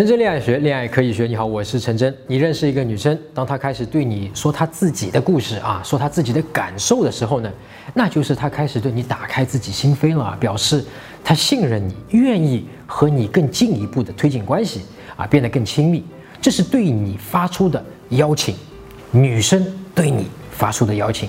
陈真恋爱学，恋爱可以学。你好，我是陈真。你认识一个女生，当她开始对你说她自己的故事啊，说她自己的感受的时候呢，那就是她开始对你打开自己心扉了，表示她信任你，愿意和你更进一步的推进关系啊，变得更亲密。这是对你发出的邀请，女生对你发出的邀请。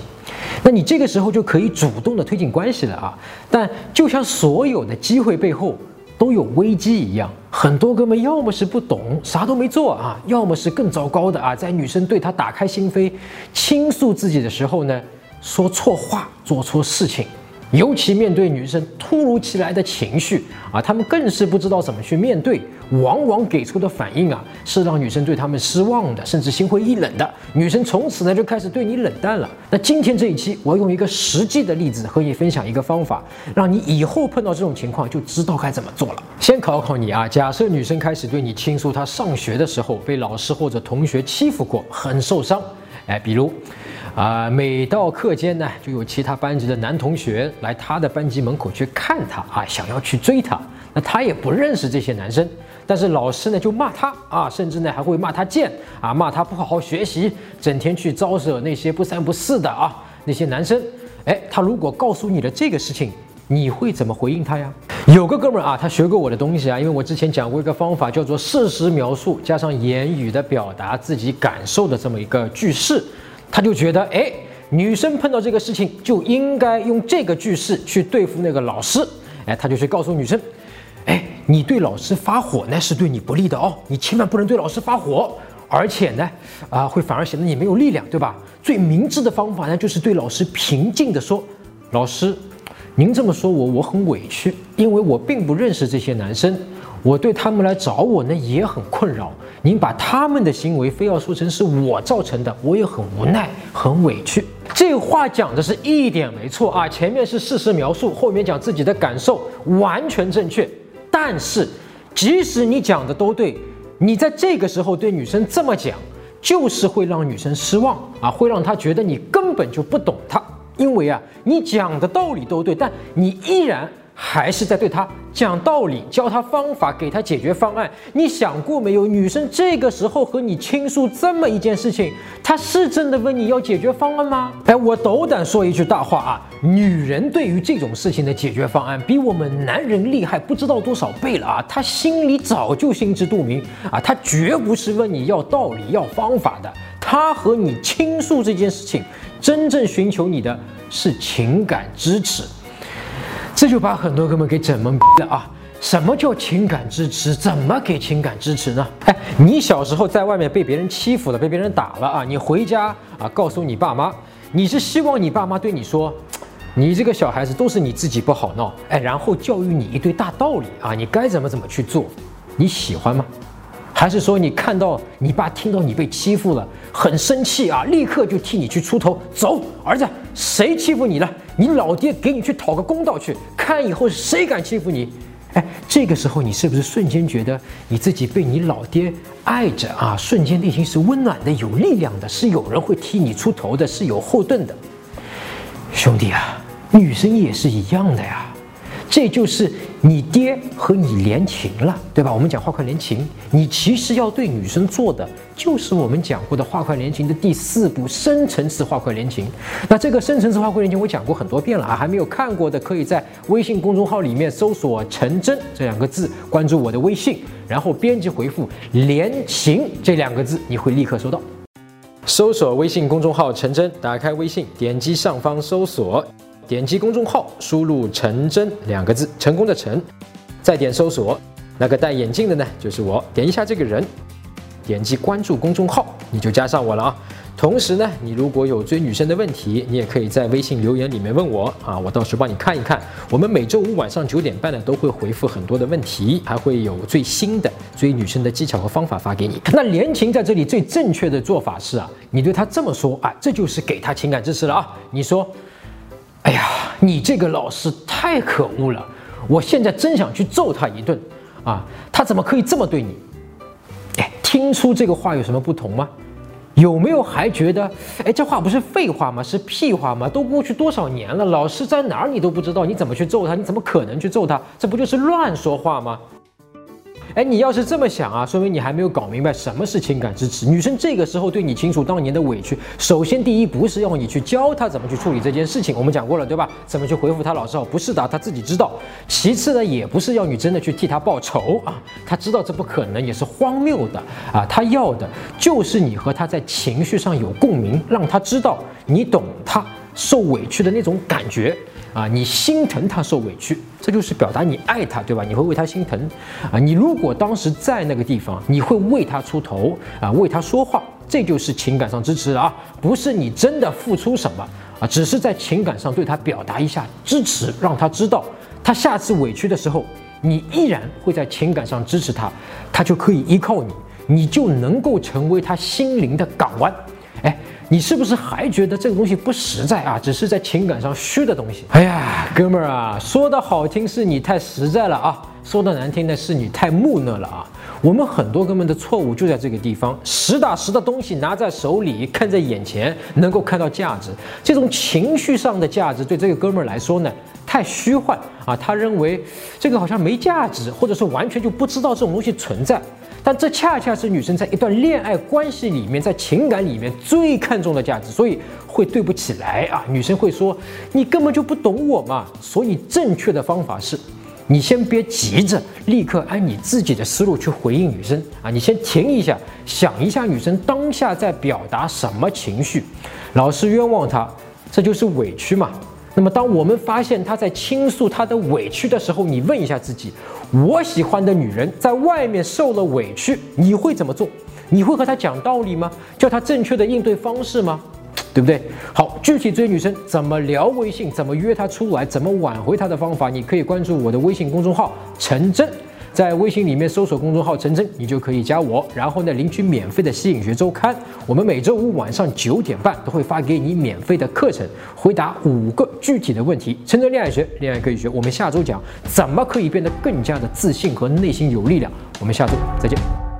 那你这个时候就可以主动的推进关系了啊。但就像所有的机会背后。都有危机一样，很多哥们要么是不懂，啥都没做啊，要么是更糟糕的啊，在女生对他打开心扉、倾诉自己的时候呢，说错话，做错事情。尤其面对女生突如其来的情绪啊，他们更是不知道怎么去面对，往往给出的反应啊，是让女生对他们失望的，甚至心灰意冷的。女生从此呢就开始对你冷淡了。那今天这一期，我要用一个实际的例子和你分享一个方法，让你以后碰到这种情况就知道该怎么做了。先考考你啊，假设女生开始对你倾诉她上学的时候被老师或者同学欺负过，很受伤，哎，比如。啊，每到课间呢，就有其他班级的男同学来他的班级门口去看他啊，想要去追他。那他也不认识这些男生，但是老师呢就骂他啊，甚至呢还会骂他贱啊，骂他不好好学习，整天去招惹那些不三不四的啊那些男生。哎，他如果告诉你的这个事情，你会怎么回应他呀？有个哥们儿啊，他学过我的东西啊，因为我之前讲过一个方法，叫做事实描述加上言语的表达自己感受的这么一个句式。他就觉得，哎，女生碰到这个事情就应该用这个句式去对付那个老师，哎，他就去告诉女生，哎，你对老师发火那是对你不利的哦，你千万不能对老师发火，而且呢，啊，会反而显得你没有力量，对吧？最明智的方法呢，就是对老师平静地说，老师，您这么说我我很委屈，因为我并不认识这些男生。我对他们来找我呢也很困扰，您把他们的行为非要说成是我造成的，我也很无奈，很委屈。这话讲的是一点没错啊，前面是事实描述，后面讲自己的感受，完全正确。但是，即使你讲的都对，你在这个时候对女生这么讲，就是会让女生失望啊，会让她觉得你根本就不懂她，因为啊，你讲的道理都对，但你依然。还是在对他讲道理，教他方法，给他解决方案。你想过没有？女生这个时候和你倾诉这么一件事情，她是真的问你要解决方案吗？哎，我斗胆说一句大话啊，女人对于这种事情的解决方案，比我们男人厉害不知道多少倍了啊！她心里早就心知肚明啊，她绝不是问你要道理、要方法的。她和你倾诉这件事情，真正寻求你的是情感支持。这就把很多哥们给整懵逼了啊！什么叫情感支持？怎么给情感支持呢？哎，你小时候在外面被别人欺负了，被别人打了啊！你回家啊，告诉你爸妈，你是希望你爸妈对你说，你这个小孩子都是你自己不好闹，哎，然后教育你一堆大道理啊，你该怎么怎么去做，你喜欢吗？还是说你看到你爸听到你被欺负了，很生气啊，立刻就替你去出头，走，儿子，谁欺负你了？你老爹给你去讨个公道去，看以后谁敢欺负你？哎，这个时候你是不是瞬间觉得你自己被你老爹爱着啊？瞬间内心是温暖的，有力量的，是有人会替你出头的，是有后盾的。兄弟啊，女生也是一样的呀。这就是你爹和你连情了，对吧？我们讲画快连情，你其实要对女生做的，就是我们讲过的画快连情的第四步深层次画快连情。那这个深层次画快连情我讲过很多遍了啊，还没有看过的，可以在微信公众号里面搜索“陈真”这两个字，关注我的微信，然后编辑回复“连情”这两个字，你会立刻收到。搜索微信公众号“陈真”，打开微信，点击上方搜索。点击公众号，输入“陈真”两个字，成功的“陈”，再点搜索，那个戴眼镜的呢，就是我。点一下这个人，点击关注公众号，你就加上我了啊。同时呢，你如果有追女生的问题，你也可以在微信留言里面问我啊，我到时候帮你看一看。我们每周五晚上九点半呢，都会回复很多的问题，还会有最新的追女生的技巧和方法发给你。那连情在这里最正确的做法是啊，你对他这么说啊，这就是给他情感支持了啊。你说。你这个老师太可恶了！我现在真想去揍他一顿啊！他怎么可以这么对你？哎，听出这个话有什么不同吗？有没有还觉得，哎，这话不是废话吗？是屁话吗？都过去多少年了，老师在哪儿你都不知道，你怎么去揍他？你怎么可能去揍他？这不就是乱说话吗？哎，你要是这么想啊，说明你还没有搞明白什么是情感支持。女生这个时候对你倾诉当年的委屈，首先第一不是要你去教她怎么去处理这件事情，我们讲过了，对吧？怎么去回复她老师好，不是的，她自己知道。其次呢，也不是要你真的去替她报仇啊，她知道这不可能，也是荒谬的啊。她要的就是你和她在情绪上有共鸣，让她知道你懂她受委屈的那种感觉。啊，你心疼他受委屈，这就是表达你爱他，对吧？你会为他心疼，啊，你如果当时在那个地方，你会为他出头，啊，为他说话，这就是情感上支持啊，不是你真的付出什么啊，只是在情感上对他表达一下支持，让他知道，他下次委屈的时候，你依然会在情感上支持他，他就可以依靠你，你就能够成为他心灵的港湾。哎，你是不是还觉得这个东西不实在啊？只是在情感上虚的东西。哎呀，哥们儿啊，说的好听是你太实在了啊，说的难听的是你太木讷了啊。我们很多哥们的错误就在这个地方，实打实的东西拿在手里，看在眼前，能够看到价值。这种情绪上的价值对这个哥们儿来说呢，太虚幻啊。他认为这个好像没价值，或者是完全就不知道这种东西存在。但这恰恰是女生在一段恋爱关系里面，在情感里面最看重的价值，所以会对不起来啊。女生会说：“你根本就不懂我嘛。”所以正确的方法是，你先别急着立刻按你自己的思路去回应女生啊，你先停一下，想一下女生当下在表达什么情绪。老是冤枉她，这就是委屈嘛。那么，当我们发现他在倾诉他的委屈的时候，你问一下自己：我喜欢的女人在外面受了委屈，你会怎么做？你会和她讲道理吗？教她正确的应对方式吗？对不对？好，具体追女生怎么聊微信，怎么约她出来，怎么挽回她的方法，你可以关注我的微信公众号陈真。在微信里面搜索公众号“陈真”，你就可以加我，然后呢领取免费的吸引学周刊。我们每周五晚上九点半都会发给你免费的课程，回答五个具体的问题。陈真恋爱学，恋爱可以学。我们下周讲怎么可以变得更加的自信和内心有力量。我们下周再见。